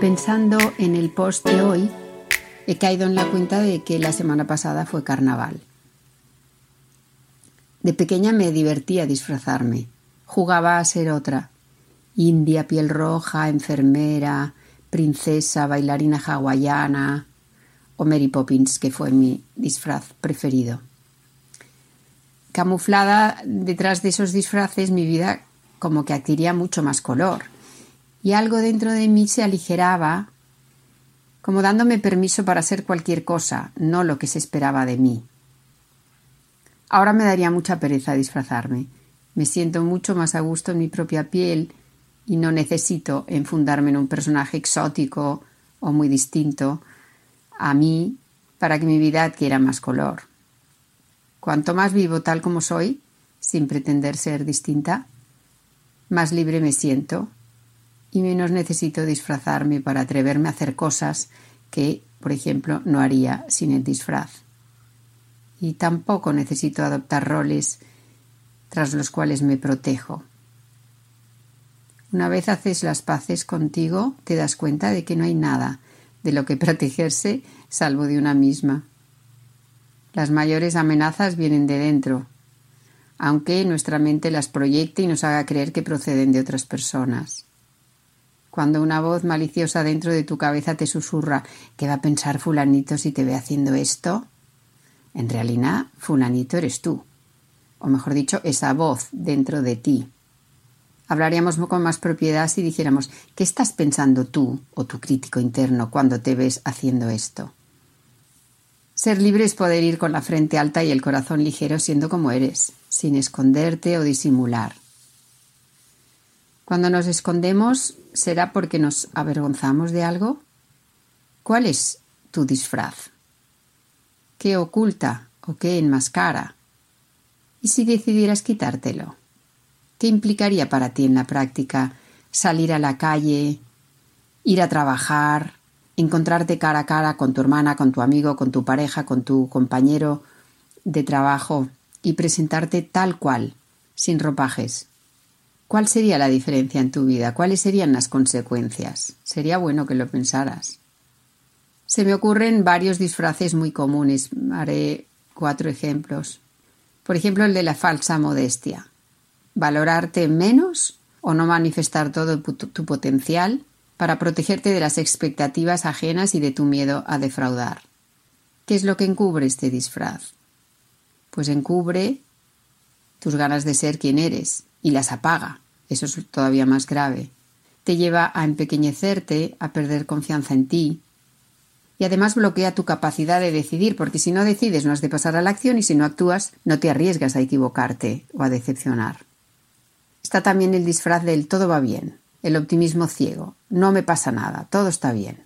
Pensando en el post de hoy, he caído en la cuenta de que la semana pasada fue carnaval. De pequeña me divertía disfrazarme jugaba a ser otra. India, piel roja, enfermera, princesa, bailarina hawaiana o Mary Poppins, que fue mi disfraz preferido. Camuflada detrás de esos disfraces, mi vida como que adquiría mucho más color y algo dentro de mí se aligeraba, como dándome permiso para hacer cualquier cosa, no lo que se esperaba de mí. Ahora me daría mucha pereza disfrazarme me siento mucho más a gusto en mi propia piel y no necesito enfundarme en un personaje exótico o muy distinto a mí para que mi vida adquiera más color. Cuanto más vivo tal como soy, sin pretender ser distinta, más libre me siento y menos necesito disfrazarme para atreverme a hacer cosas que, por ejemplo, no haría sin el disfraz. Y tampoco necesito adoptar roles tras los cuales me protejo. Una vez haces las paces contigo, te das cuenta de que no hay nada de lo que protegerse salvo de una misma. Las mayores amenazas vienen de dentro, aunque nuestra mente las proyecte y nos haga creer que proceden de otras personas. Cuando una voz maliciosa dentro de tu cabeza te susurra ¿qué va a pensar fulanito si te ve haciendo esto? En realidad, fulanito eres tú o mejor dicho, esa voz dentro de ti. Hablaríamos con más propiedad si dijéramos, ¿qué estás pensando tú o tu crítico interno cuando te ves haciendo esto? Ser libre es poder ir con la frente alta y el corazón ligero siendo como eres, sin esconderte o disimular. Cuando nos escondemos, ¿será porque nos avergonzamos de algo? ¿Cuál es tu disfraz? ¿Qué oculta o qué enmascara? ¿Y si decidieras quitártelo? ¿Qué implicaría para ti en la práctica salir a la calle, ir a trabajar, encontrarte cara a cara con tu hermana, con tu amigo, con tu pareja, con tu compañero de trabajo y presentarte tal cual, sin ropajes? ¿Cuál sería la diferencia en tu vida? ¿Cuáles serían las consecuencias? Sería bueno que lo pensaras. Se me ocurren varios disfraces muy comunes. Haré cuatro ejemplos. Por ejemplo, el de la falsa modestia. Valorarte menos o no manifestar todo tu potencial para protegerte de las expectativas ajenas y de tu miedo a defraudar. ¿Qué es lo que encubre este disfraz? Pues encubre tus ganas de ser quien eres y las apaga. Eso es todavía más grave. Te lleva a empequeñecerte, a perder confianza en ti, y además bloquea tu capacidad de decidir, porque si no decides no has de pasar a la acción y si no actúas no te arriesgas a equivocarte o a decepcionar. Está también el disfraz del todo va bien, el optimismo ciego, no me pasa nada, todo está bien.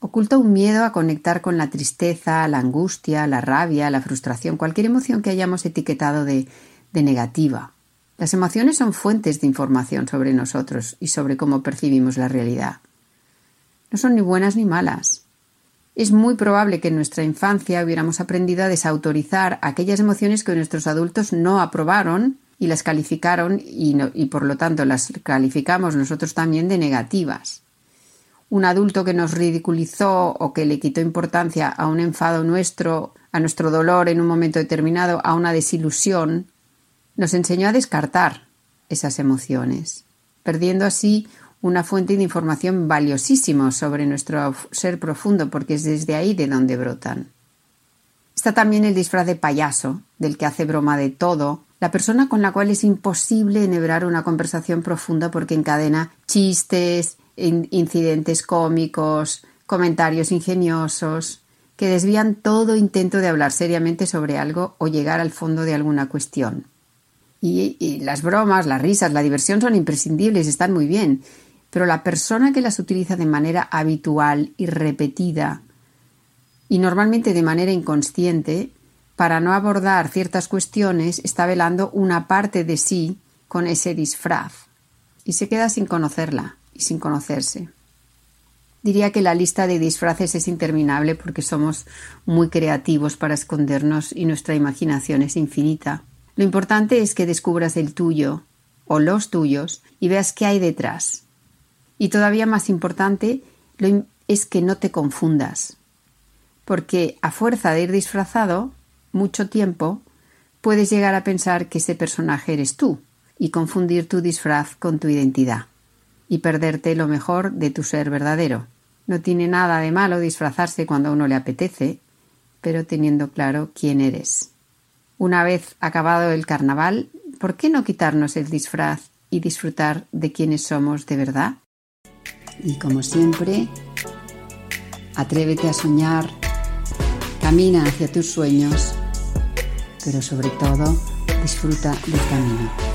Oculta un miedo a conectar con la tristeza, la angustia, la rabia, la frustración, cualquier emoción que hayamos etiquetado de, de negativa. Las emociones son fuentes de información sobre nosotros y sobre cómo percibimos la realidad. No son ni buenas ni malas. Es muy probable que en nuestra infancia hubiéramos aprendido a desautorizar aquellas emociones que nuestros adultos no aprobaron y las calificaron y, y por lo tanto las calificamos nosotros también de negativas. Un adulto que nos ridiculizó o que le quitó importancia a un enfado nuestro, a nuestro dolor en un momento determinado, a una desilusión, nos enseñó a descartar esas emociones, perdiendo así una fuente de información valiosísima sobre nuestro ser profundo, porque es desde ahí de donde brotan. Está también el disfraz de payaso, del que hace broma de todo, la persona con la cual es imposible enhebrar una conversación profunda porque encadena chistes, incidentes cómicos, comentarios ingeniosos, que desvían todo intento de hablar seriamente sobre algo o llegar al fondo de alguna cuestión. Y, las bromas, las risas, la diversión son imprescindibles, están muy bien, pero la persona que las utiliza de manera habitual y repetida y normalmente de manera inconsciente, para no abordar ciertas cuestiones, está velando una parte de sí con ese disfraz y se queda sin conocerla y sin conocerse. Diría que la lista de disfraces es interminable porque somos muy creativos para escondernos y nuestra imaginación es infinita. Lo importante es que descubras el tuyo o los tuyos y veas qué hay detrás. Y todavía más importante es que no te confundas, porque a fuerza de ir disfrazado mucho tiempo, puedes llegar a pensar que ese personaje eres tú y confundir tu disfraz con tu identidad y perderte lo mejor de tu ser verdadero. No tiene nada de malo disfrazarse cuando a uno le apetece, pero teniendo claro quién eres. Una vez acabado el carnaval, ¿por qué no quitarnos el disfraz y disfrutar de quienes somos de verdad? Y como siempre, atrévete a soñar, camina hacia tus sueños, pero sobre todo disfruta del camino.